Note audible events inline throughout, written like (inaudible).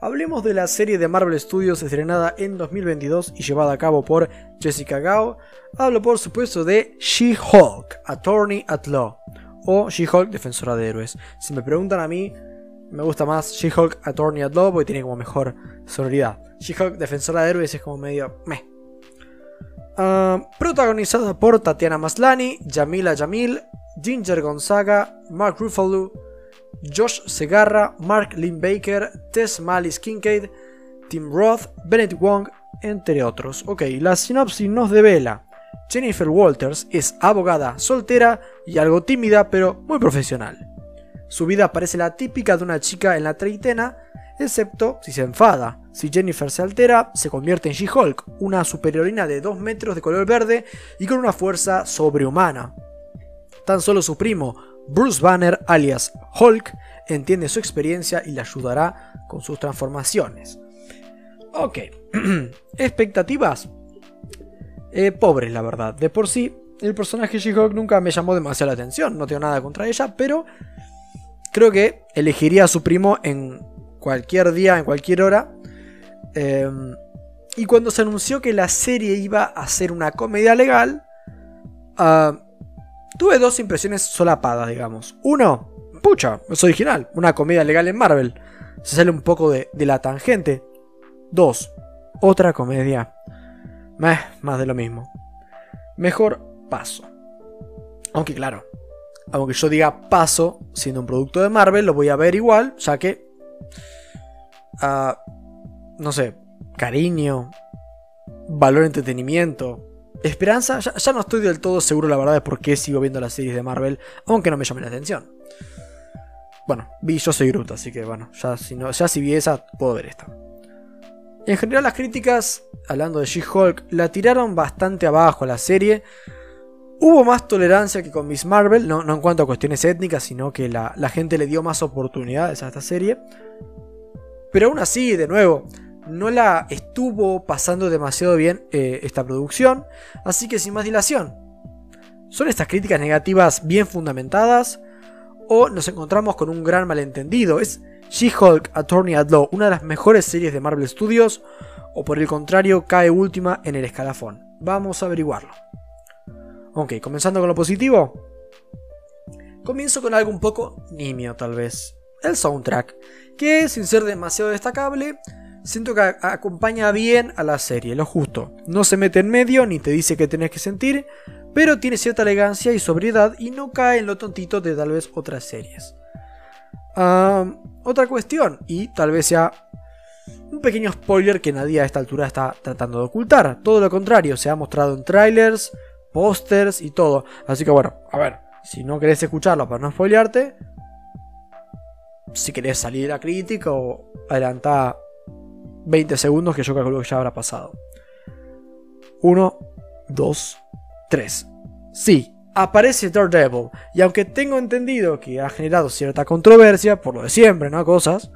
hablemos de la serie de Marvel Studios estrenada en 2022 y llevada a cabo por Jessica Gao. Hablo por supuesto de She-Hulk, Attorney at Law, o She-Hulk, Defensora de Héroes. Si me preguntan a mí, me gusta más She-Hulk, Attorney at Law porque tiene como mejor sonoridad. She-Hulk, Defensora de Héroes es como medio meh. Ah, protagonizada por Tatiana Maslani, Jamila Jamil, Ginger Gonzaga, Mark Ruffalo, Josh Segarra, Mark Lynn Baker, Tess Malice Kincaid, Tim Roth, Bennett Wong, entre otros. Ok, la sinopsis nos devela. Jennifer Walters es abogada, soltera y algo tímida, pero muy profesional. Su vida parece la típica de una chica en la treintena, excepto si se enfada. Si Jennifer se altera, se convierte en She-Hulk, una superiorina de 2 metros de color verde y con una fuerza sobrehumana. Tan solo su primo, Bruce Banner, alias Hulk, entiende su experiencia y le ayudará con sus transformaciones. Ok, (clears throat) expectativas. Eh, pobres, la verdad. De por sí, el personaje She-Hulk nunca me llamó demasiada la atención, no tengo nada contra ella, pero creo que elegiría a su primo en cualquier día, en cualquier hora. Em, y cuando se anunció que la serie iba a ser una comedia legal, ah, tuve dos impresiones solapadas, digamos. Uno, pucha, es original, una comedia legal en Marvel. Se sale un poco de, la tangente. Dos, otra comedia. Meh, más de lo mismo. Mejor paso. Aunque claro, aunque yo diga paso, siendo un producto de Marvel, lo voy a ver igual, ya que... ah, no sé, cariño, valor entretenimiento, esperanza, ya, no estoy del todo seguro la verdad de por qué sigo viendo las series de Marvel, aunque no me llame la atención. Bueno, vi Yo Soy Groot, así que bueno, ya si, vi esa, puedo ver esta. En general las críticas, hablando de She-Hulk, la tiraron bastante abajo a la serie. Hubo más tolerancia que con Miss Marvel, no, no en cuanto a cuestiones étnicas, sino que la, la gente le dio más oportunidades a esta serie. Pero aún así, de nuevo, no la estuvo pasando demasiado bien eh, esta producción, así que sin más dilación. ¿Son estas críticas negativas bien fundamentadas? ¿O nos encontramos con un gran malentendido? ¿Es She-Hulk Attorney at Law una de las mejores series de Marvel Studios? ¿O por el contrario cae última en el escalafón? Vamos a averiguarlo. Ok, comenzando con lo positivo. Comienzo con algo un poco nimio tal vez. El soundtrack, que sin ser demasiado destacable, siento que acompaña bien a la serie, lo justo. No se mete en medio ni te dice qué tenés que sentir, pero tiene cierta elegancia y sobriedad y no cae en lo tontito de tal vez otras series. Otra cuestión, y tal vez sea un pequeño spoiler que nadie a esta altura está tratando de ocultar. Todo lo contrario, se ha mostrado en trailers, pósters y todo. Así que bueno, a ver, si no querés escucharlo para no spoilearte, si querés salir la crítica o adelantar 20 segundos que yo calculo que ya habrá pasado. 1, 2, 3. Sí, aparece Daredevil. Y aunque tengo entendido que ha generado cierta controversia, por lo de siempre, ¿no? Cosas,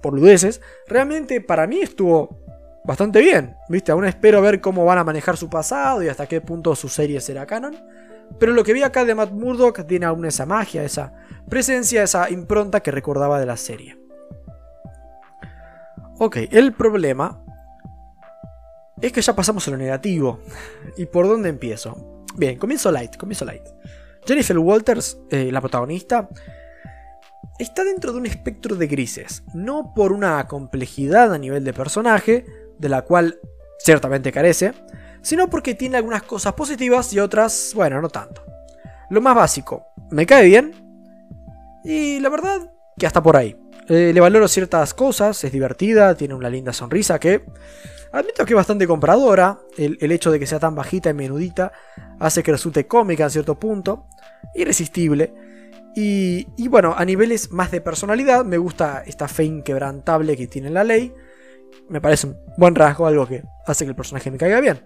por ludeces, realmente para mí estuvo bastante bien. ¿Viste? Aún espero ver cómo van a manejar su pasado y hasta qué punto su serie será canon. Pero lo que vi acá de Matt Murdock tiene aún esa magia, esa presencia, esa impronta que recordaba de la serie. Ok, el problema es que ya pasamos a lo negativo. ¿Y por dónde empiezo? Bien, comienzo light, comienzo light. Jennifer Walters, eh, la protagonista, está dentro de un espectro de grises, no por una complejidad a nivel de personaje, de la cual ciertamente carece, sino porque tiene algunas cosas positivas y otras, bueno, no tanto. Lo más básico, me cae bien, y la verdad que hasta por ahí. Eh, le valoro ciertas cosas, es divertida, tiene una linda sonrisa que admito que es bastante compradora. El, hecho de que sea tan bajita y menudita hace que resulte cómica en cierto punto, irresistible. Y, y bueno, a niveles más de personalidad, me gusta esta fe inquebrantable que tiene la ley. Me parece un buen rasgo, algo que hace que el personaje me caiga bien.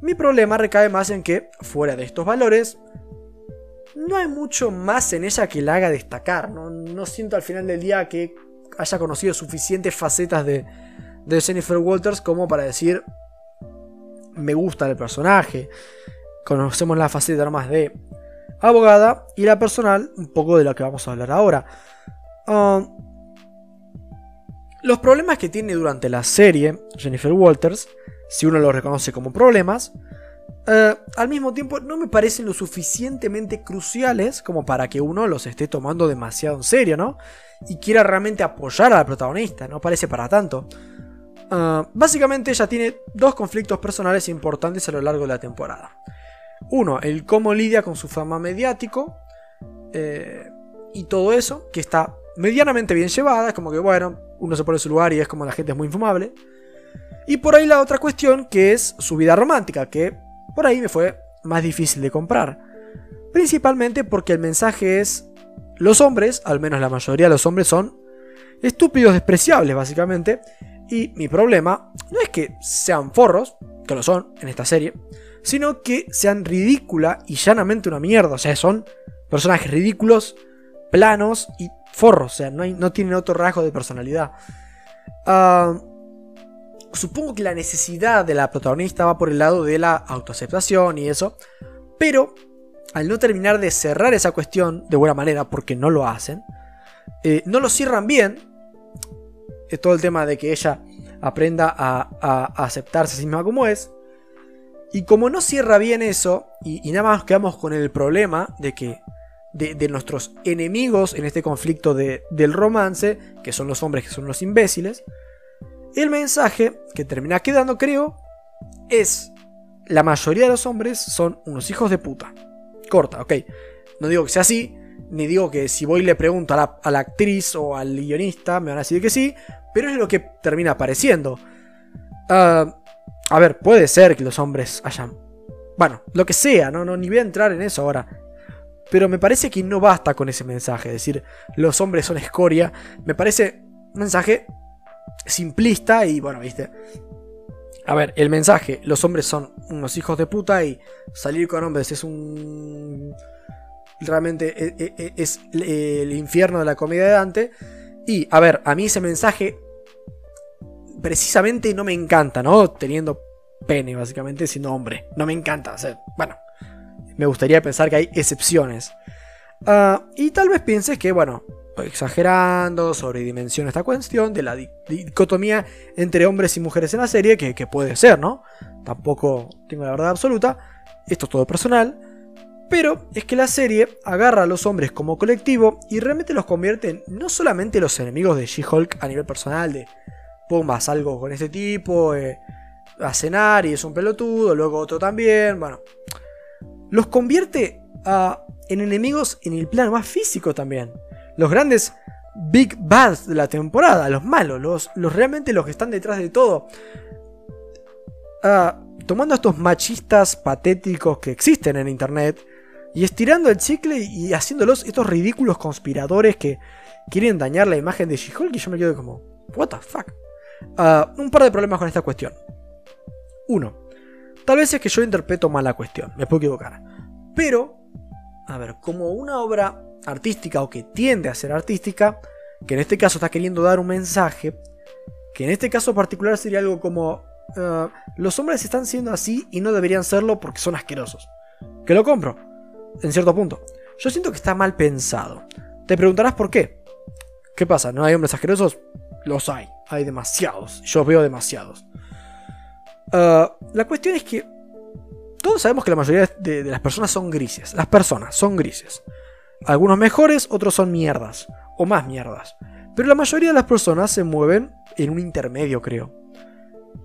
Mi problema recae más en que, fuera de estos valores, no hay mucho más en ella que la haga destacar. No, siento al final del día que haya conocido suficientes facetas de, Jennifer Walters como para decir me gusta el personaje. Conocemos la faceta más de abogada y la personal, un poco de lo que vamos a hablar ahora. Um, los problemas que tiene durante la serie Jennifer Walters, si uno los reconoce como problemas, uh, al mismo tiempo no me parecen lo suficientemente cruciales como para que uno los esté tomando demasiado en serio, ¿no? Y quiera realmente apoyar a la protagonista, no parece para tanto. Uh, básicamente ella tiene dos conflictos personales importantes a lo largo de la temporada. Uno, el cómo lidia con su fama mediático eh, y todo eso, que está medianamente bien llevada, es como que bueno, uno se pone en su lugar y es como la gente es muy infumable. Y por ahí la otra cuestión, que es su vida romántica, que por ahí me fue más difícil de comprar. Principalmente porque el mensaje es, los hombres, al menos la mayoría de los hombres son estúpidos despreciables básicamente, y mi problema no es que sean forros, que lo son en esta serie, sino que sean ridícula y llanamente una mierda. O sea, son personajes ridículos, planos y forros. O sea, no, tienen otro rasgo de personalidad. Ah, supongo que la necesidad de la protagonista va por el lado de la autoaceptación y eso. Pero al no terminar de cerrar esa cuestión de buena manera, porque no lo hacen, eh, no lo cierran bien. Es todo el tema de que ella aprenda a, aceptarse a sí misma como es. Y como no cierra bien eso, y, nada más quedamos con el problema de que de, nuestros enemigos en este conflicto del romance, que son los hombres que son los imbéciles, el mensaje que termina quedando, creo, es la mayoría de los hombres son unos hijos de puta. Corta, ok. No digo que sea así, ni digo que si voy y le pregunto a la, actriz o al guionista, me van a decir que sí, pero es lo que termina apareciendo. Ah... A ver, puede ser que los hombres hayan... Bueno, lo que sea, no, no, ni voy a entrar en eso ahora. Pero me parece que no basta con ese mensaje, es decir, los hombres son escoria. Me parece un mensaje simplista y bueno, viste. A ver, el mensaje, los hombres son unos hijos de puta y salir con hombres es un... Realmente e, e, e, es, el infierno de la comedia de Dante. Y, a ver, a mí ese mensaje precisamente no me encanta, ¿no? Teniendo pene, básicamente, siendo hombre. No me encanta. Bueno, me gustaría pensar que hay excepciones. Ah, y tal vez pienses que, bueno, exagerando, sobredimensiona esta cuestión de la dicotomía entre hombres y mujeres en la serie, que, puede ser, ¿no? Tampoco tengo la verdad absoluta. Esto es todo personal. Pero es que la serie agarra a los hombres como colectivo y realmente los convierte en no solamente los enemigos de She-Hulk a nivel personal, de pumba, salgo con ese tipo eh, a cenar y es un pelotudo, luego otro también, bueno. Los convierte en enemigos en el plano más físico también. Los grandes Big Bads de la temporada, los malos, los, los realmente los que están detrás de todo. Ah, tomando estos machistas patéticos que existen en internet y estirando el chicle y haciéndolos estos ridículos conspiradores que quieren dañar la imagen de She-Hulk y yo me quedo como, what the fuck. Ah, un par de problemas con esta cuestión. Uno, tal vez es que yo interpreto mal la cuestión, me puedo equivocar. Pero, a ver, como una obra artística o que tiende a ser artística, que en este caso está queriendo dar un mensaje, que en este caso particular sería algo como, ah, los hombres están siendo así y no deberían serlo porque son asquerosos. Que lo compro, en cierto punto. Yo siento que está mal pensado. Te preguntarás por qué. ¿Qué pasa? ¿No hay hombres asquerosos? Los hay hay demasiados. Yo veo demasiados. Ah, la cuestión es que todos sabemos que la mayoría de, las personas son grises. Las personas son grises. Algunos mejores, otros son mierdas. O más mierdas. Pero la mayoría de las personas se mueven en un intermedio, creo.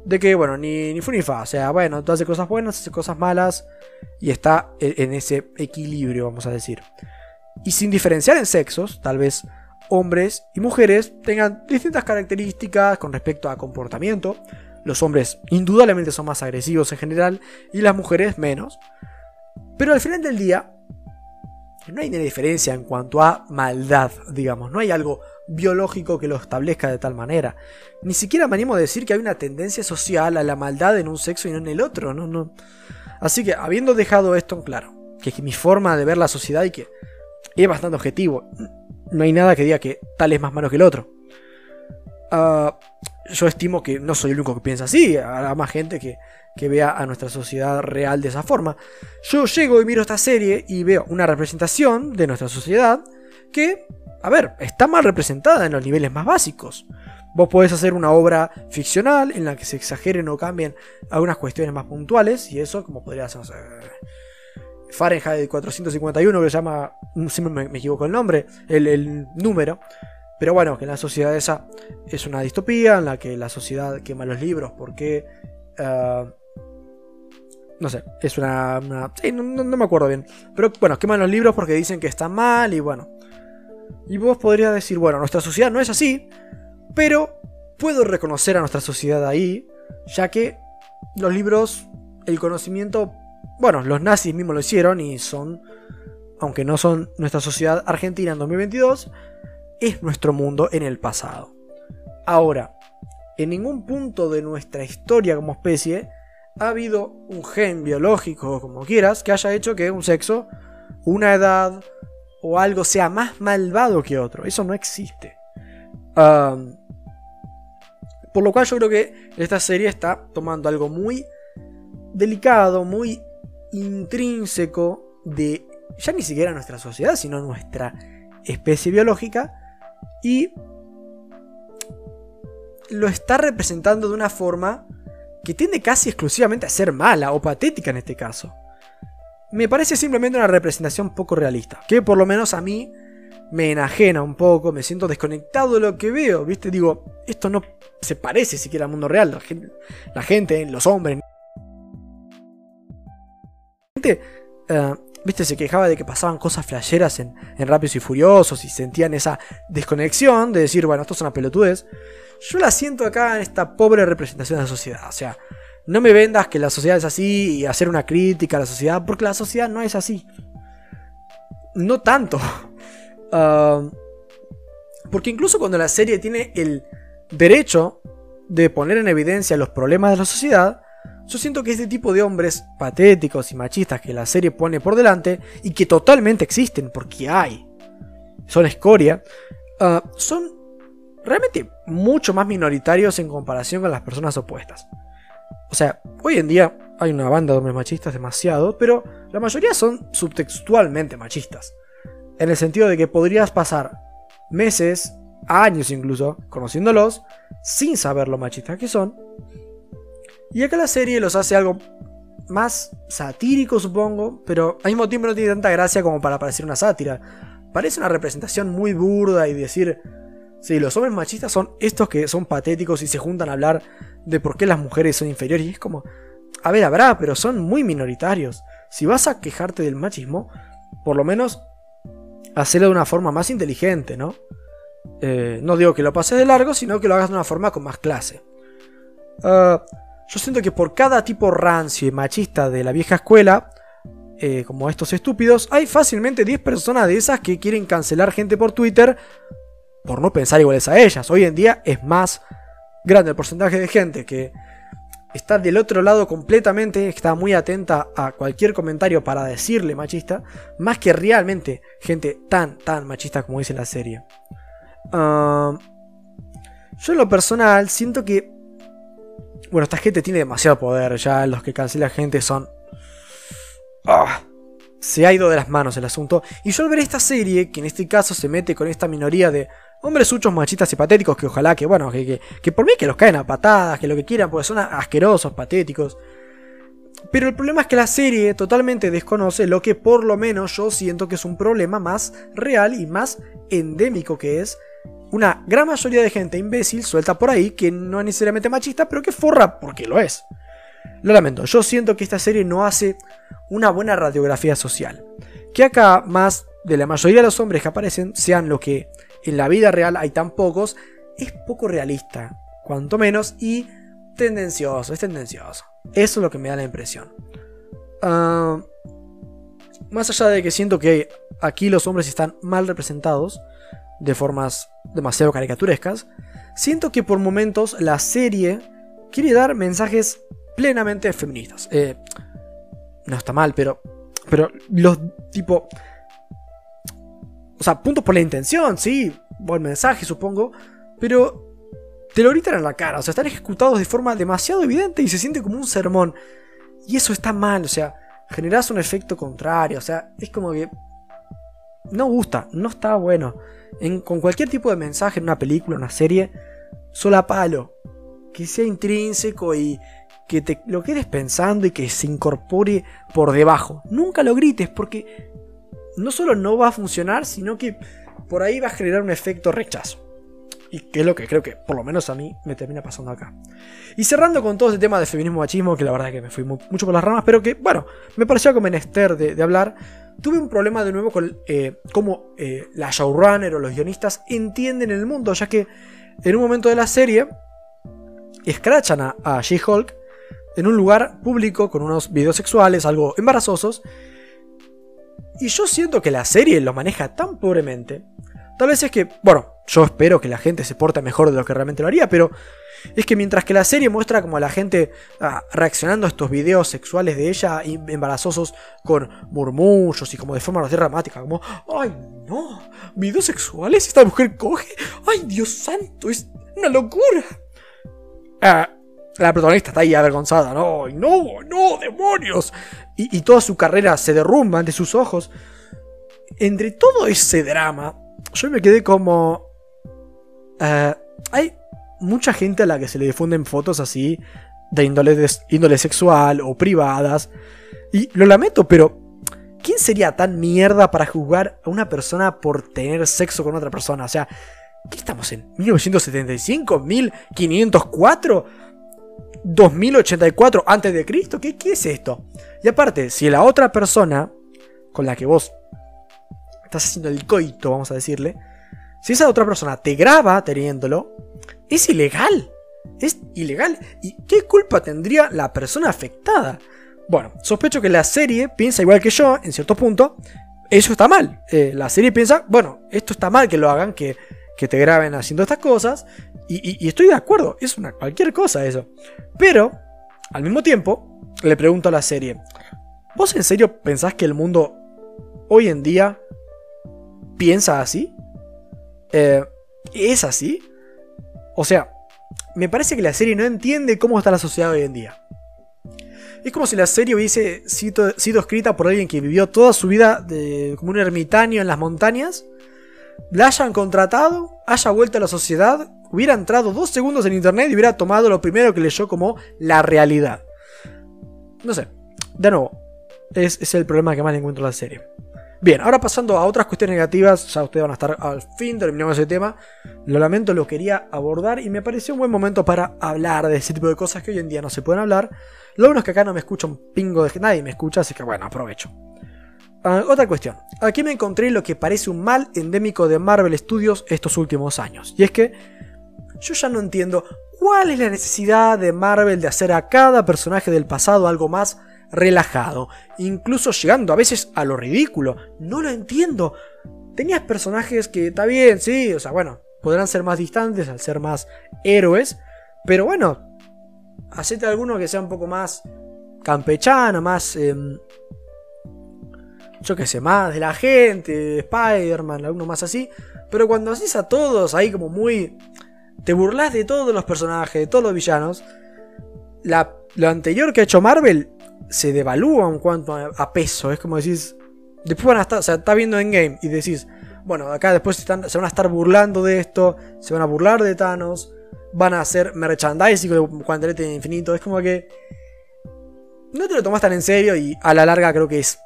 De que, bueno, ni, ni fa. O sea, bueno, tú haces cosas buenas, haces cosas malas. Y está en ese equilibrio, vamos a decir. Y sin diferenciar en sexos, tal vez hombres y mujeres tengan distintas características con respecto a comportamiento. Los hombres indudablemente son más agresivos en general y las mujeres menos. Pero al final del día, no hay una diferencia en cuanto a maldad, digamos. No hay algo biológico que lo establezca de tal manera. Ni siquiera me animo a decir que hay una tendencia social a la maldad en un sexo y no en el otro. No, no. Así que, habiendo dejado esto en claro, que es mi forma de ver la sociedad y que es bastante objetivo. No hay nada que diga que tal es más malo que el otro. Ah, yo estimo que no soy el único que piensa así, habrá más gente que, que vea a nuestra sociedad real de esa forma. Yo llego y miro esta serie y veo una representación de nuestra sociedad que, a ver, está mal representada en los niveles más básicos. Vos podés hacer una obra ficcional en la que se exageren o cambien algunas cuestiones más puntuales y eso como podría ser Fahrenheit 451 que se llama, siempre me, equivoco el nombre, el, número. Pero bueno, que la sociedad esa es una distopía en la que la sociedad quema los libros porque... Ah, no sé, es una... no, me acuerdo bien. Pero bueno, queman los libros porque dicen que están mal y bueno. Y vos podrías decir, bueno, nuestra sociedad no es así, pero puedo reconocer a nuestra sociedad ahí, ya que los libros, el conocimiento, bueno, los nazis mismos lo hicieron y son, aunque no son nuestra sociedad argentina en 2022, es nuestro mundo en el pasado. Ahora, en ningún punto de nuestra historia como especie ha habido un gen biológico, como quieras, que haya hecho que un sexo, una edad o algo sea más malvado que otro. Eso no existe. por lo cual yo creo que esta serie está tomando algo muy delicado, muy intrínseco de ya ni siquiera nuestra sociedad, sino nuestra especie biológica y lo está representando de una forma que tiende casi exclusivamente a ser mala o patética en este caso. Me parece simplemente una representación poco realista, que por lo menos a mí me enajena un poco, me siento desconectado de lo que veo, ¿viste? Digo, esto no se parece siquiera al mundo real, la gente, los hombres. Eh, ¿viste? Se quejaba de que pasaban cosas flasheras en, en Rápidos y Furiosos y sentían esa desconexión de decir, bueno, esto es una pelotudez. Yo la siento acá en esta pobre representación de la sociedad, o sea, no me vendas que la sociedad es así y hacer una crítica a la sociedad, porque la sociedad no es así. No tanto. (laughs) Ah, porque incluso cuando la serie tiene el derecho de poner en evidencia los problemas de la sociedad, yo siento que este tipo de hombres patéticos y machistas que la serie pone por delante, y que totalmente existen, porque hay, son escoria, ah, son realmente mucho más minoritarios en comparación con las personas opuestas. O sea, hoy en día hay una banda de hombres machistas demasiado, pero la mayoría son subtextualmente machistas. En el sentido de que podrías pasar meses, años incluso, conociéndolos, sin saber lo machistas que son. Y acá la serie los hace algo más satírico, supongo, pero al mismo tiempo no tiene tanta gracia como para parecer una sátira. Parece una representación muy burda y decir, sí, los hombres machistas son estos que son patéticos y se juntan a hablar de por qué las mujeres son inferiores. Y es como, a ver, habrá, pero son muy minoritarios. Si vas a quejarte del machismo, por lo menos hacerlo de una forma más inteligente, ¿no? Eh, no digo que lo pases de largo, sino que lo hagas de una forma con más clase. Ah, yo siento que por cada tipo rancio y machista de la vieja escuela, eh, como estos estúpidos, hay fácilmente 10 personas de esas que quieren cancelar gente por Twitter por no pensar iguales a ellas. Hoy en día es más grande el porcentaje de gente que está del otro lado completamente, está muy atenta a cualquier comentario para decirle machista, más que realmente gente tan, tan machista como dice la serie. yo en lo personal siento que, bueno, esta gente tiene demasiado poder, ya los que cancela gente son... Ah, se ha ido de las manos el asunto. Y yo al ver esta serie, que en este caso se mete con esta minoría de hombres huchos, machistas y patéticos, que ojalá que, bueno, que, que, por mí que los caen a patadas, que lo que quieran, porque son asquerosos, patéticos. Pero el problema es que la serie totalmente desconoce lo que por lo menos yo siento que es un problema más real y más endémico que es una gran mayoría de gente imbécil suelta por ahí que no es necesariamente machista, pero que forra porque lo es. Lo lamento, yo siento que esta serie no hace una buena radiografía social. Que acá más de la mayoría de los hombres que aparecen sean lo que en la vida real hay tan pocos, es poco realista, cuanto menos, y tendencioso, es tendencioso. Eso es lo que me da la impresión. Ah, más allá de que siento que aquí los hombres están mal representados, de formas demasiado caricaturescas, siento que por momentos la serie quiere dar mensajes plenamente feministas. Eh, no está mal, pero Pero los tipo... O sea, puntos por la intención, sí, buen mensaje supongo, pero te lo gritan en la cara, o sea, están ejecutados de forma demasiado evidente y se siente como un sermón. Y eso está mal, o sea, generas un efecto contrario, o sea, es como que no gusta, no está bueno. con cualquier tipo de mensaje en una película, una serie, sola palo. Que sea intrínseco y que te lo quedes pensando y que se incorpore por debajo. Nunca lo grites porque no solo no va a funcionar, sino que por ahí va a generar un efecto rechazo. Y que es lo que creo que, por lo menos a mí, me termina pasando acá. Y cerrando con todo este tema de feminismo machismo, que la verdad que me fui mucho por las ramas, pero que, bueno, me pareció como menester de hablar. Tuve un problema de nuevo con eh, cómo eh, la showrunner o los guionistas entienden el mundo, ya que en un momento de la serie escrachan a, a She-Hulk en un lugar público con unos videos sexuales, algo embarazosos. Y yo siento que la serie lo maneja tan pobremente. Tal vez es que, bueno, yo espero que la gente se porte mejor de lo que realmente lo haría, pero es que mientras que la serie muestra como a la gente ah, reaccionando a estos videos sexuales de ella embarazosos con murmullos y como de forma dramática, como, ay no, videos sexuales, esta mujer coge, ay Dios santo, es una locura. Ah, la protagonista está ahí avergonzada, no, no, no, demonios. Y, y toda su carrera se derrumba ante sus ojos. Entre todo ese drama, yo me quedé como... Hay mucha gente a la que se le difunden fotos así de índole, sexual o privadas. Y lo lamento, pero ¿quién sería tan mierda para juzgar a una persona por tener sexo con otra persona? O sea, ¿qué estamos en? ¿1975? ¿1504? ¿2084 antes de Cristo? ¿Qué, ¿Qué es esto? Y aparte, si la otra persona con la que vos estás haciendo el coito, vamos a decirle, si esa otra persona te graba teniéndolo, es ilegal. Es ilegal. ¿Y qué culpa tendría la persona afectada? Bueno, sospecho que la serie piensa igual que yo, en cierto punto. Eso está mal. Eh, la serie piensa, bueno, esto está mal que lo hagan, que, que te graben haciendo estas cosas. Y, estoy de acuerdo, es una cualquier cosa eso. Pero, al mismo tiempo, le pregunto a la serie, ¿vos en serio pensás que el mundo hoy en día piensa así? Eh, ¿Es así? O sea, me parece que la serie no entiende cómo está la sociedad hoy en día. Es como si la serie hubiese sido, escrita por alguien que vivió toda su vida como un ermitaño en las montañas, la hayan contratado, haya vuelto a la sociedad, hubiera entrado dos segundos en internet y hubiera tomado lo primero que leyó como la realidad. No sé, de nuevo, es, es el problema que más encuentro a la serie. Bien, ahora pasando a otras cuestiones negativas, ya ustedes van a estar al fin, terminamos ese tema. Lo lamento, lo quería abordar y me pareció un buen momento para hablar de ese tipo de cosas que hoy en día no se pueden hablar. Lo bueno es que acá no me escucha un pingo de nadie me escucha, así que bueno, aprovecho. Ah, otra cuestión. Aquí me encontré lo que parece un mal endémico de Marvel Studios estos últimos años. Y es que yo ya no entiendo cuál es la necesidad de Marvel de hacer a cada personaje del pasado algo más relajado, incluso llegando a veces a lo ridículo. No lo entiendo. Tenías personajes que está bien, sí, o sea, bueno, podrán ser más distantes al ser más héroes, pero bueno, hacete alguno que sea un poco más campechano, más... Em, yo qué sé, más de la gente, Spider-Man, alguno más así. Pero cuando haces a todos ahí como muy... Te burlas de todos los personajes, de todos los villanos. La, lo anterior que ha hecho Marvel se devalúa en cuanto a, peso. Es como decís. Después van a estar. O sea, está viendo en game y decís. Bueno, acá después se van a estar burlando de esto. Se van a burlar de Thanos. Van a hacer merchandising de Cuantelete Infinito. Es como que. No te lo tomas tan en serio y a la larga creo que es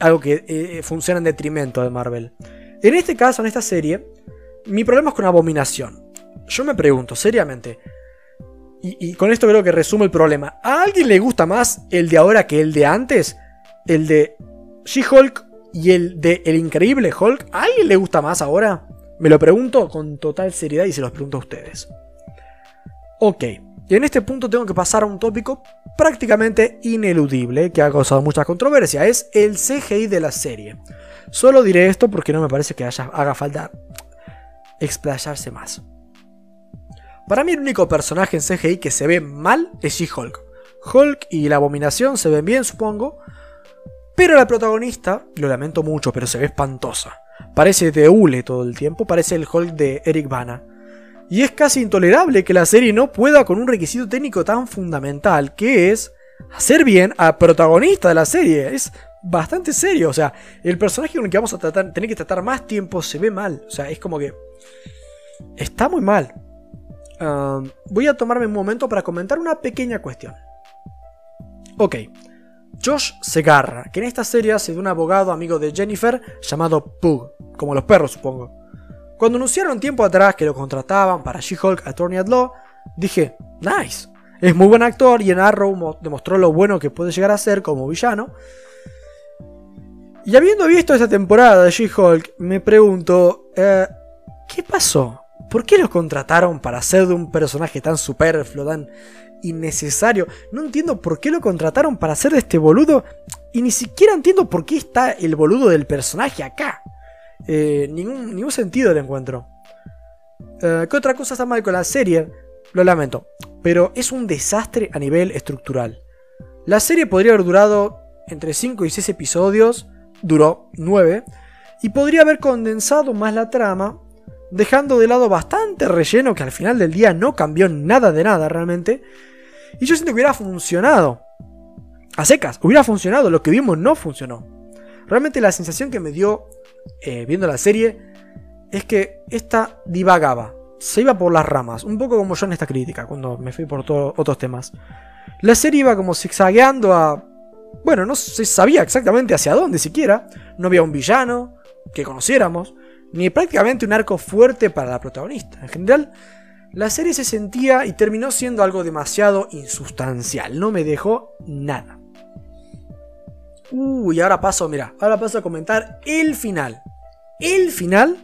algo que eh, funciona en detrimento de Marvel. En este caso, en esta serie, mi problema es con Abominación. Yo me pregunto, seriamente, y, con esto creo que resumo el problema. ¿A alguien le gusta más el de ahora que el de antes? El de She-Hulk y el de El Increíble Hulk. ¿A alguien le gusta más ahora? Me lo pregunto con total seriedad y se los pregunto a ustedes. Ok, y en este punto tengo que pasar a un tópico prácticamente ineludible que ha causado mucha controversia. Es el CGI de la serie. Solo diré esto porque no me parece que haga falta explayarse más. Para mí el único personaje en CGI que se ve mal es She-Hulk. Hulk y la abominación se ven bien, supongo. Pero la protagonista, lo lamento mucho, pero se ve espantosa. Parece de hule todo el tiempo, parece el Hulk de Eric Bana. Y es casi intolerable que la serie no pueda con un requisito técnico tan fundamental, que es hacer bien al protagonista de la serie. Es bastante serio, o sea, el personaje con el que vamos a tener que tratar más tiempo se ve mal. O sea, es como que... Está muy mal. Voy a tomarme un momento para comentar una pequeña cuestión. Ok, Josh Segarra, que en esta serie hace de un abogado amigo de Jennifer llamado Pug, como los perros supongo. Cuando anunciaron tiempo atrás que lo contrataban para She-Hulk Attorney at Law, dije, nice, es muy buen actor y en Arrow demostró lo bueno que puede llegar a ser como villano. Y habiendo visto esta temporada de She-Hulk, me pregunto, eh, ¿qué pasó? ¿Por qué lo contrataron para ser de un personaje tan superfluo, tan innecesario. No entiendo por qué lo contrataron para hacer de este boludo. Y ni siquiera entiendo por qué está el boludo del personaje acá. Eh, ningún, ningún sentido le encuentro. Eh, ¿Qué otra cosa está mal con la serie? Lo lamento. Pero es un desastre a nivel estructural. La serie podría haber durado entre 5 y 6 episodios. Duró 9. Y podría haber condensado más la trama dejando de lado bastante relleno que al final del día no cambió nada de nada realmente, y yo siento que hubiera funcionado. A secas, hubiera funcionado. Lo que vimos no funcionó. Realmente la sensación que me dio eh, viendo la serie es que esta divagaba. Se iba por las ramas. Un poco como yo en esta crítica, cuando me fui por otros temas. La serie iba como zigzagueando a... Bueno, no se sabía exactamente hacia dónde siquiera. No había un villano que conociéramos. Ni prácticamente un arco fuerte para la protagonista. En general, la serie se sentía y terminó siendo algo demasiado insustancial. No me dejó nada. Uy, ahora paso, mira, ahora paso a comentar el final. El final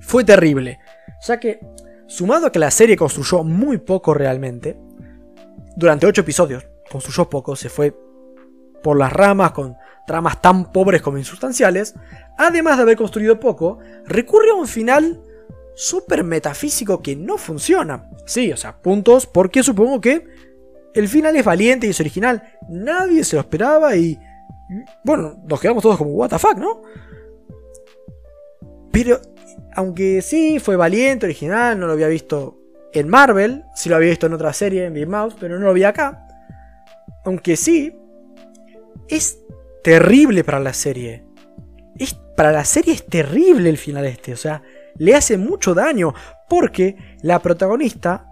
fue terrible. Ya que, sumado a que la serie construyó muy poco realmente, durante 8 episodios, construyó poco, se fue por las ramas con tramas tan pobres como insustanciales, además de haber construido poco, recurre a un final súper metafísico que no funciona. Sí, o sea, puntos porque supongo que el final es valiente y es original. Nadie se lo esperaba y... Bueno, nos quedamos todos como, what the fuck, ¿no? Pero, aunque sí, fue valiente, original, no lo había visto en Marvel, sí lo había visto en otra serie, en Big Mouse, pero no lo vi acá. Aunque sí, es terrible para la serie. Es, para la serie es terrible el final este, o sea, le hace mucho daño porque la protagonista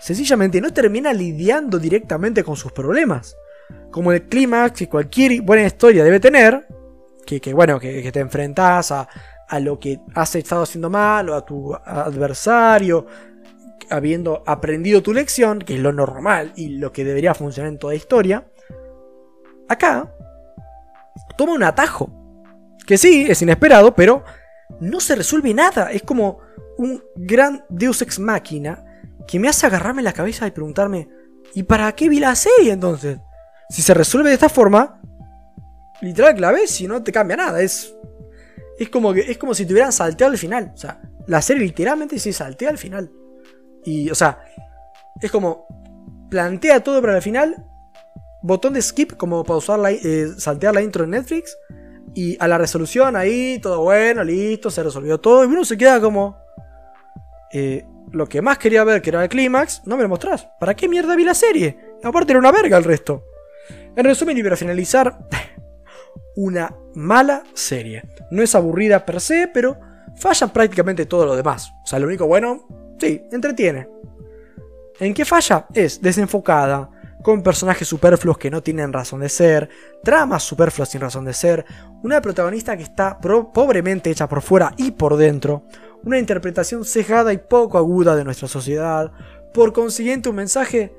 sencillamente no termina lidiando directamente con sus problemas. Como el clímax que cualquier buena historia debe tener, que, bueno, que, te enfrentas a, a lo que has estado haciendo mal o a tu adversario, habiendo aprendido tu lección, que es lo normal y lo que debería funcionar en toda historia. Acá toma un atajo, que sí, es inesperado, pero no se resuelve nada. Es como un gran Deus ex máquina que me hace agarrarme la cabeza y preguntarme, ¿y para qué vi la serie entonces? Si se resuelve de esta forma, literal clave, si no te cambia nada. Es, es, como, que, es como si te hubieran salteado al final. O sea, la serie literalmente se saltea al final. Y, o sea, es como plantea todo para el final. Botón de skip, como pausar la, eh, saltear la intro en Netflix. Y a la resolución ahí, todo bueno, listo, se resolvió todo. Y uno se queda como. Eh, lo que más quería ver, que era el clímax, no me lo mostrás. ¿Para qué mierda vi la serie? Aparte era una verga el resto. En resumen, y para finalizar, (laughs) una mala serie. No es aburrida per se, pero falla prácticamente todo lo demás. O sea, lo único bueno, sí, entretiene. ¿En qué falla? Es desenfocada, con personajes superfluos que no tienen razón de ser, tramas superfluas sin razón de ser, una protagonista que está pobremente hecha por fuera y por dentro, una interpretación cejada y poco aguda de nuestra sociedad, por consiguiente un mensaje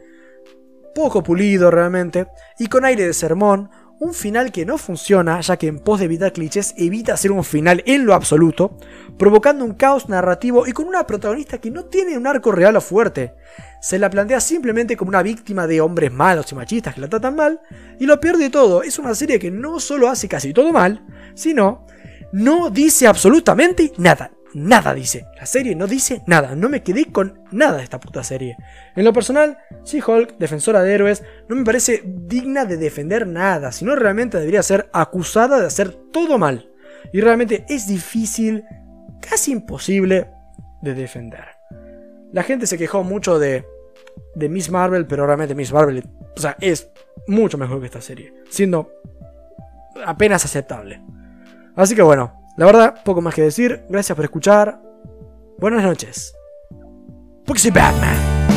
poco pulido realmente, y con aire de sermón, un final que no funciona, ya que en pos de evitar clichés evita hacer un final en lo absoluto, provocando un caos narrativo y con una protagonista que no tiene un arco real o fuerte. Se la plantea simplemente como una víctima de hombres malos y machistas que la tratan mal, y lo peor de todo, es una serie que no solo hace casi todo mal, sino no dice absolutamente nada. Nada dice. La serie no dice nada. No me quedé con nada de esta puta serie. En lo personal, She-Hulk, defensora de héroes, no me parece digna de defender nada, sino realmente debería ser acusada de hacer todo mal. Y realmente es difícil, casi imposible, de defender. La gente se quejó mucho de, de Miss Marvel, pero realmente Miss Marvel o sea, es mucho mejor que esta serie, siendo apenas aceptable. Así que bueno, la verdad, poco más que decir. Gracias por escuchar. Buenas noches. Porque Batman.